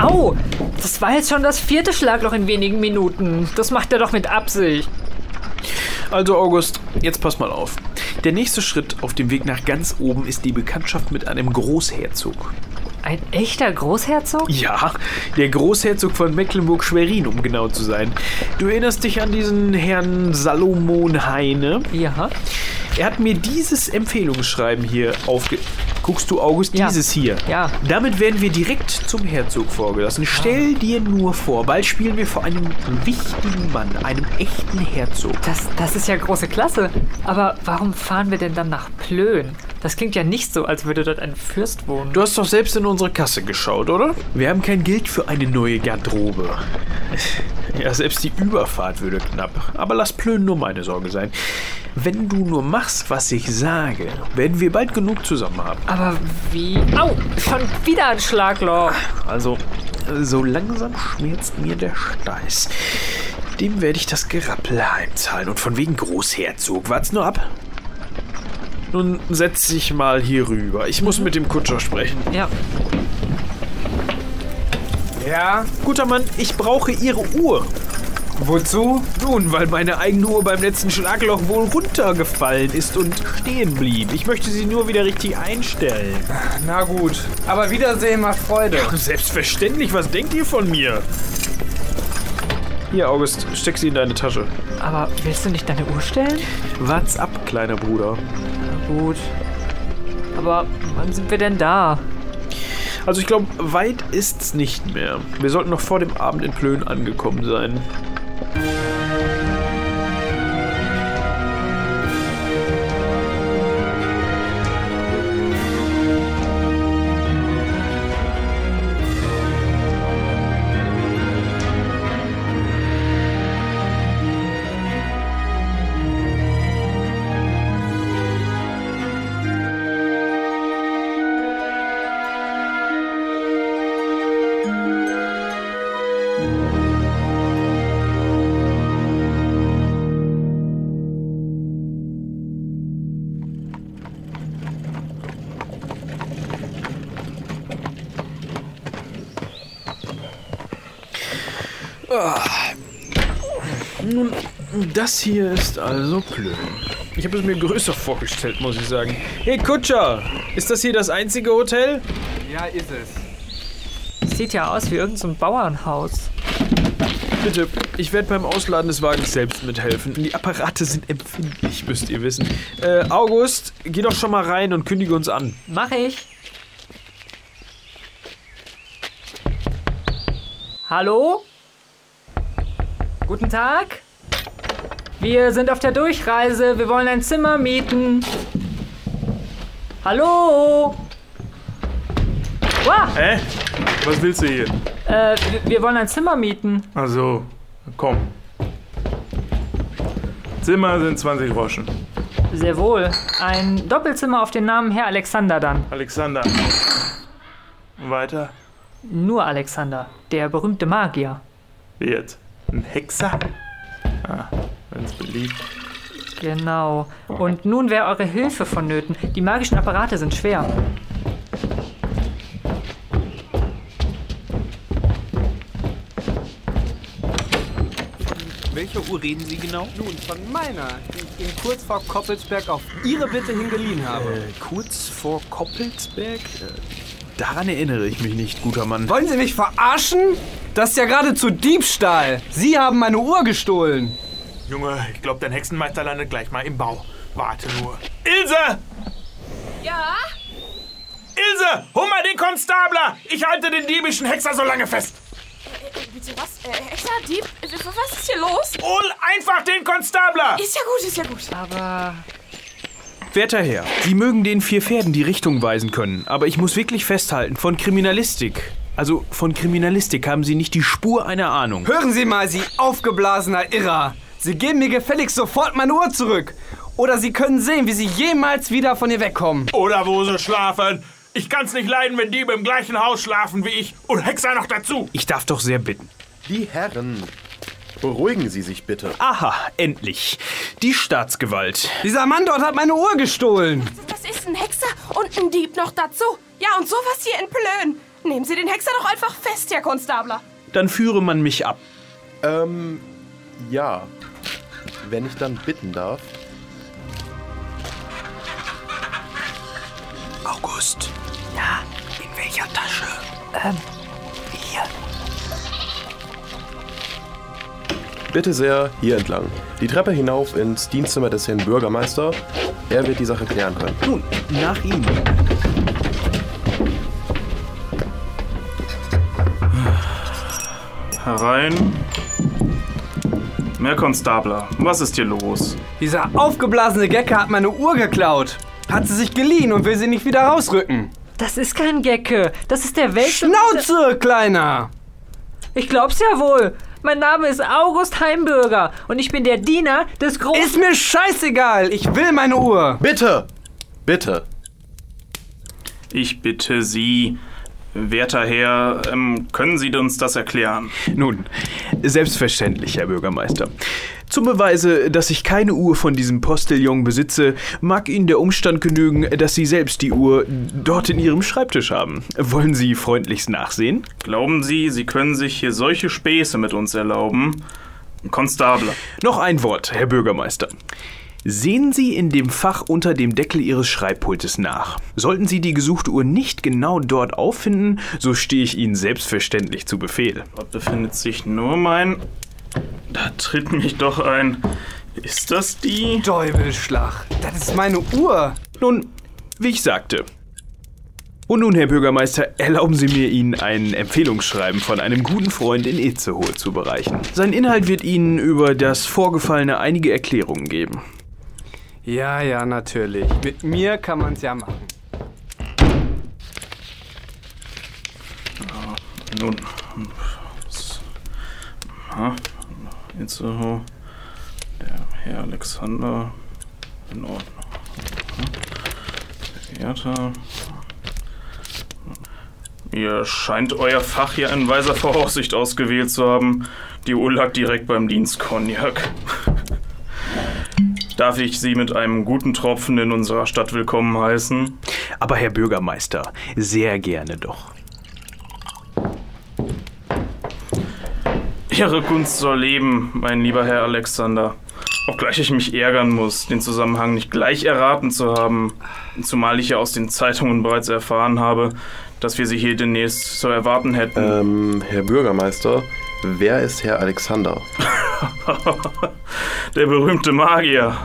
Au! Das war jetzt schon das vierte Schlagloch in wenigen Minuten. Das macht er doch mit Absicht. Also August, jetzt pass mal auf. Der nächste Schritt auf dem Weg nach ganz oben ist die Bekanntschaft mit einem Großherzog. Ein echter Großherzog? Ja, der Großherzog von Mecklenburg-Schwerin, um genau zu sein. Du erinnerst dich an diesen Herrn Salomon Heine? Ja. Er hat mir dieses Empfehlungsschreiben hier aufge... Guckst du, August, Ja. dieses hier? Ja. Damit werden wir direkt zum Herzog vorgelassen. Stell dir nur vor, bald spielen wir vor einem wichtigen Mann, einem echten Herzog. Das, das ist ja große Klasse. Aber warum fahren wir denn dann nach Plön? Das klingt ja nicht so, als würde dort ein Fürst wohnen. Du hast doch selbst in unsere Kasse geschaut, oder? Wir haben kein Geld für eine neue Garderobe. Ja, selbst die Überfahrt würde knapp. Aber lass Plön nur meine Sorge sein. Wenn du nur machst, was ich sage, werden wir bald genug zusammen haben. Aber wie... Au! Schon wieder ein Schlagloch. Also, so langsam schmerzt mir der Steiß. Dem werde ich das Gerappel heimzahlen. Und von wegen Großherzog. Wart's nur ab. Nun setz dich mal hier rüber. Ich muss mit dem Kutscher sprechen. Ja. Ja, Guter Mann, ich brauche Ihre Uhr. Wozu? Nun, weil meine eigene Uhr beim letzten Schlagloch wohl runtergefallen ist und stehen blieb. Ich möchte sie nur wieder richtig einstellen. Na gut. Aber Wiedersehen macht Freude. Selbstverständlich, was denkt ihr von mir? Hier, August, steck sie in deine Tasche. Aber willst du nicht deine Uhr stellen? Wart's ab, kleiner Bruder. Gut. Aber wann sind wir denn da? Also ich glaube, weit ist's nicht mehr. Wir sollten noch vor dem Abend in Plön angekommen sein. Nun, das hier ist also Plön. Ich habe es mir größer vorgestellt, muss ich sagen. Hey Kutscher, ist das hier das einzige Hotel? Ja, ist es. Sieht ja aus wie irgendein so Bauernhaus. Bitte, ich werde beim Ausladen des Wagens selbst mithelfen. Die Apparate sind empfindlich, müsst ihr wissen. Äh, August, geh doch schon mal rein und kündige uns an. Mach ich. Hallo? Guten Tag. Wir sind auf der Durchreise. Wir wollen ein Zimmer mieten. Hallo? Wow, Hä? Was willst du hier? äh, wir- wir wollen ein Zimmer mieten. Also, komm. Zimmer sind 20 Groschen. Sehr wohl. Ein Doppelzimmer auf den Namen Herr Alexander dann. Alexander. Weiter. Nur Alexander, der berühmte Magier. Wie jetzt? Ein Hexer? Ah, wenn's beliebt. Genau. Und nun wäre eure Hilfe vonnöten. Die magischen Apparate sind schwer. Uhr reden Sie genau? Nun, von meiner, die ich Ihnen kurz vor Koppelsberg auf Ihre Bitte hin geliehen habe. Äh, kurz vor Koppelsberg? Äh, daran erinnere ich mich nicht, guter Mann. Wollen Sie mich verarschen? Das ist ja geradezu Diebstahl. Sie haben meine Uhr gestohlen. Junge, ich glaube, dein Hexenmeister landet gleich mal im Bau. Warte nur. Ilse! Ja? Ilse! Hol mal den Konstabler! Ich halte den diebischen Hexer so lange fest! Äh, Hexer, Dieb? Was ist hier los? Hol einfach den Konstabler! Ist ja gut, ist ja gut. Aber Werter Herr, Sie mögen den vier Pferden die Richtung weisen können, aber ich muss wirklich festhalten, von Kriminalistik, also von Kriminalistik haben Sie nicht die Spur einer Ahnung. Hören Sie mal, Sie aufgeblasener Irrer. Sie geben mir gefälligst sofort meine Uhr zurück. Oder Sie können sehen, wie Sie jemals wieder von ihr wegkommen. Oder wo sie schlafen. Ich kann's nicht leiden, wenn Diebe im gleichen Haus schlafen wie ich. Und Hexer noch dazu. Ich darf doch sehr bitten. Die Herren, beruhigen Sie sich bitte. Aha, endlich. Die Staatsgewalt. Dieser Mann dort hat meine Uhr gestohlen. Das ist ein Hexer und ein Dieb noch dazu. Ja, und sowas hier in Plön. Nehmen Sie den Hexer doch einfach fest, Herr Konstabler. Dann führe man mich ab. Ähm, ja. Wenn ich dann bitten darf. August. Ja, in welcher Tasche? Ähm, hier. Bitte sehr, hier entlang. Die Treppe hinauf ins Dienstzimmer des Herrn Bürgermeister. Er wird die Sache klären können. Nun, nach ihm. Herein. Mehr Konstabler, was ist hier los? Dieser aufgeblasene Gecke hat meine Uhr geklaut. Hat sie sich geliehen und will sie nicht wieder rausrücken. Das ist kein Gecke. Das ist der Welt. Schnauze, Kleiner! Ich glaub's ja wohl. Mein Name ist August Heimbürger und ich bin der Diener des großen. Ist mir scheißegal. Ich will meine Uhr. Bitte! Bitte! Ich bitte Sie, werter Herr, ähm, können Sie uns das erklären? Nun, selbstverständlich, Herr Bürgermeister. Zum Beweise, dass ich keine Uhr von diesem Postillon besitze, mag Ihnen der Umstand genügen, dass Sie selbst die Uhr dort in Ihrem Schreibtisch haben. Wollen Sie freundlichst nachsehen? Glauben Sie, Sie können sich hier solche Späße mit uns erlauben? Konstabler. Noch ein Wort, Herr Bürgermeister. Sehen Sie in dem Fach unter dem Deckel Ihres Schreibpultes nach. Sollten Sie die gesuchte Uhr nicht genau dort auffinden, so stehe ich Ihnen selbstverständlich zu Befehl. Dort befindet sich nur mein... Da tritt mich doch ein... Ist das die? Däubelschlag. Das ist meine Uhr. Nun, wie ich sagte. Und nun, Herr Bürgermeister, erlauben Sie mir, Ihnen ein Empfehlungsschreiben von einem guten Freund in Itzehoe zu bereichen. Sein Inhalt wird Ihnen über das Vorgefallene einige Erklärungen geben. Ja, ja, natürlich. Mit mir kann man's ja machen. Nun. Aha. Itzehoe. Der Herr Alexander. In Ordnung. Verehrter. Ihr scheint euer Fach hier in weiser Voraussicht ausgewählt zu haben. Die Uhr lag direkt beim Dienstcognac. Darf ich Sie mit einem guten Tropfen in unserer Stadt willkommen heißen? Aber Herr Bürgermeister, sehr gerne doch. Ihre Gunst soll leben, mein lieber Herr Alexander. Obgleich ich mich ärgern muss, den Zusammenhang nicht gleich erraten zu haben, zumal ich ja aus den Zeitungen bereits erfahren habe, dass wir Sie hier demnächst zu erwarten hätten. Ähm, Herr Bürgermeister, wer ist Herr Alexander? Der berühmte Magier.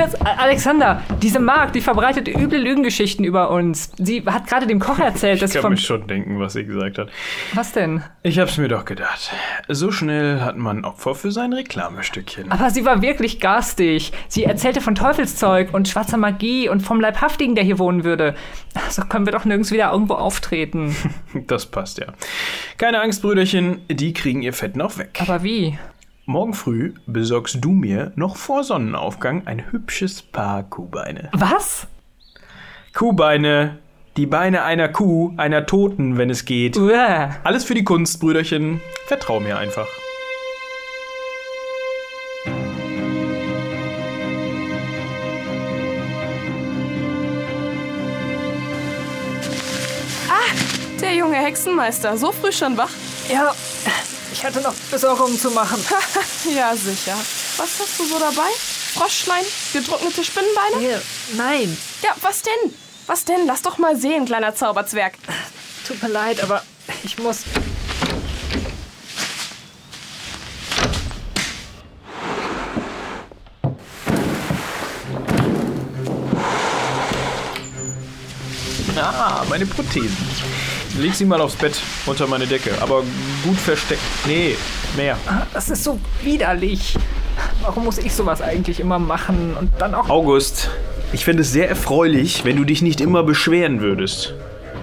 Fritz, Alexander, diese Magd, die verbreitet üble Lügengeschichten über uns. Sie hat gerade dem Koch erzählt, dass Ich kann mir schon denken, was sie gesagt hat. Was denn? Ich hab's mir doch gedacht. So schnell hat man Opfer für sein Reklamestückchen. Aber sie war wirklich garstig. Sie erzählte von Teufelszeug und schwarzer Magie und vom Leibhaftigen, der hier wohnen würde. So können wir doch nirgends wieder irgendwo auftreten. Das passt ja. Keine Angst, Brüderchen, die kriegen ihr Fett noch weg. Aber wie? Morgen früh besorgst du mir noch vor Sonnenaufgang ein hübsches Paar Kuhbeine. Was? Kuhbeine, die Beine einer Kuh, einer Toten, wenn es geht. Uah. Alles für die Kunst, Brüderchen. Vertrau mir einfach. Der junge Hexenmeister, so früh schon wach? Ja, ich hatte noch Besorgungen zu machen. Ja, sicher. Was hast du so dabei? Froschschleim? Getrocknete Spinnenbeine? Hier, nein, Ja, was denn? Was denn? Lass doch mal sehen, kleiner Zauberzwerg. tut mir leid, aber ich muss. Ah, meine Prothesen. Leg sie mal aufs Bett, unter meine Decke. Aber gut versteckt. Nee, mehr. Das ist so widerlich. Warum muss ich sowas eigentlich immer machen? Und dann auch. August, Ich fände es sehr erfreulich, wenn du dich nicht immer beschweren würdest.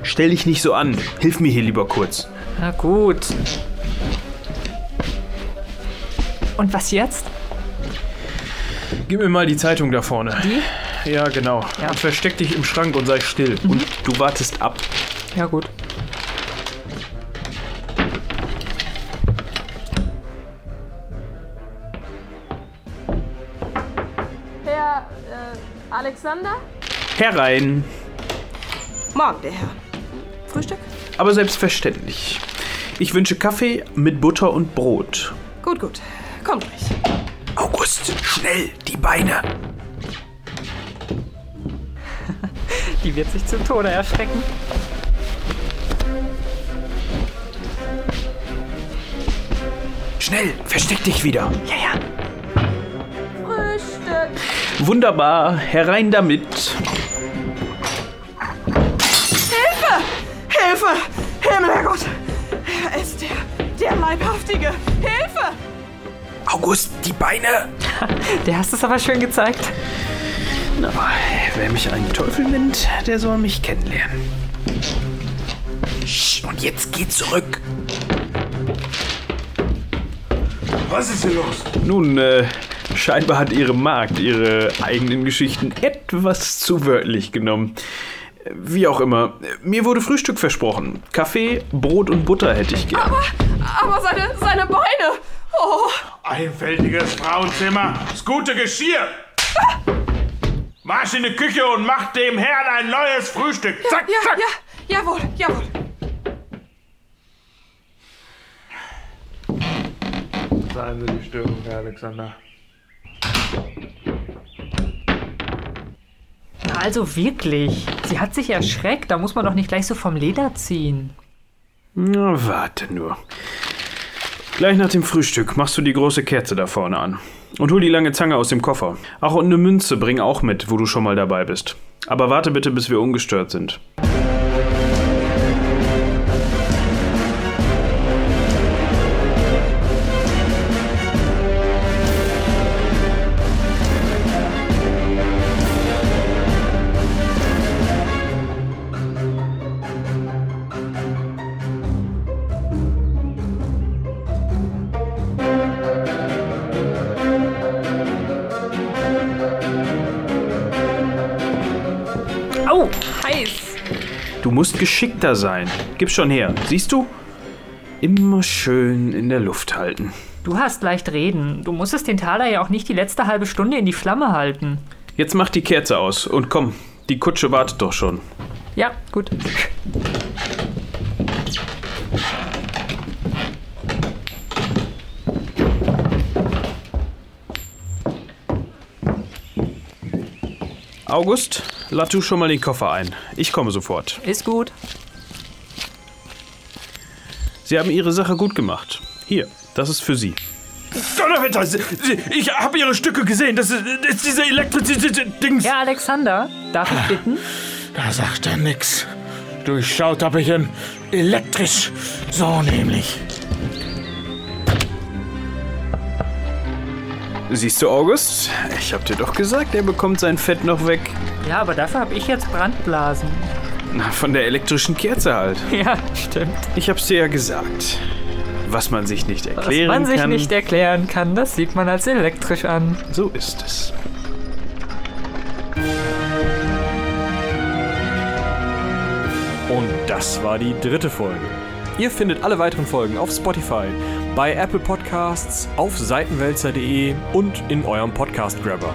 Stell dich nicht so an. Hilf mir hier lieber kurz. Na gut. Und was jetzt? Gib mir mal die Zeitung da vorne. Die? Ja, genau. Ja. Und versteck dich im Schrank und sei still. Und du wartest ab. Ja gut. Alexander? Herein. Morgen, der Herr. Frühstück? Aber selbstverständlich. Ich wünsche Kaffee mit Butter und Brot. Gut, gut. Kommt gleich. August, schnell, die Beine. Die wird sich zu Tode erschrecken. Schnell, versteck dich wieder. Ja, ja. Wunderbar, herein damit. Hilfe! Himmel, Herrgott! Er ist der, der Leibhaftige. Hilfe! August, die Beine. Der hast es aber schön gezeigt. Na, wer mich einen Teufel nennt, der soll mich kennenlernen. Sch, und jetzt geh zurück. Was ist hier los? Nun, äh, scheinbar hat ihre Magd ihre eigenen Geschichten etwas zu wörtlich genommen. Wie auch immer, mir wurde Frühstück versprochen. Kaffee, Brot und Butter hätte ich gern. Aber seine, seine Beine! Oh, Einfältiges Frauenzimmer, das gute Geschirr. Marsch in die Küche und mach dem Herrn ein neues Frühstück. Zack, ja, zack. ja, jawohl, jawohl. Seien Sie die Störung, Herr Alexander. Also wirklich. Sie hat sich erschreckt. Da muss man doch nicht gleich so vom Leder ziehen. Na, warte nur. Gleich nach dem Frühstück machst du die große Kerze da vorne an. Und hol die lange Zange aus dem Koffer. Ach, und eine Münze bring auch mit, wo du schon mal dabei bist. Aber warte bitte, bis wir ungestört sind. Musst geschickter sein. Gib schon her. Siehst du? Immer schön in der Luft halten. Du hast leicht reden. Du musstest den Taler ja auch nicht die letzte halbe Stunde in die Flamme halten. Jetzt mach die Kerze aus und komm, die Kutsche wartet doch schon. Ja, gut. August, lad du schon mal den Koffer ein. Ich komme sofort. Ist gut. Sie haben Ihre Sache gut gemacht. Hier, das ist für Sie. Donnerwetter, ich habe Ihre Stücke gesehen. Das ist, das ist diese Elektrizität-Dings. Herr Alexander, darf ich bitten? Da sagt er nix. Durchschaut habe ich ihn elektrisch. So nämlich. Siehst du, August? Ich hab dir doch gesagt, er bekommt sein Fett noch weg. Ja, aber dafür habe ich jetzt Brandblasen. Na, von der elektrischen Kerze halt. Ja, stimmt. Ich hab's dir ja gesagt. Was man sich nicht Was erklären man sich kann, nicht erklären kann, das sieht man als elektrisch an. so ist es. Und das war die dritte Folge. Ihr findet alle weiteren Folgen auf Spotify, bei Apple Podcasts, auf seitenwälzer.de und in eurem Podcast-Grabber.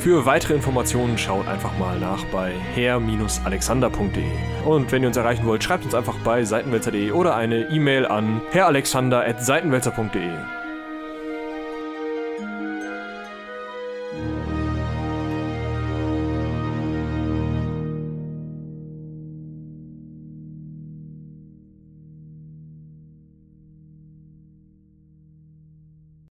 Für weitere Informationen schaut einfach mal nach bei herr-alexander.de. Und wenn ihr uns erreichen wollt, schreibt uns einfach bei seitenwälzer.de oder eine E-Mail an herralexander.seitenwälzer.de.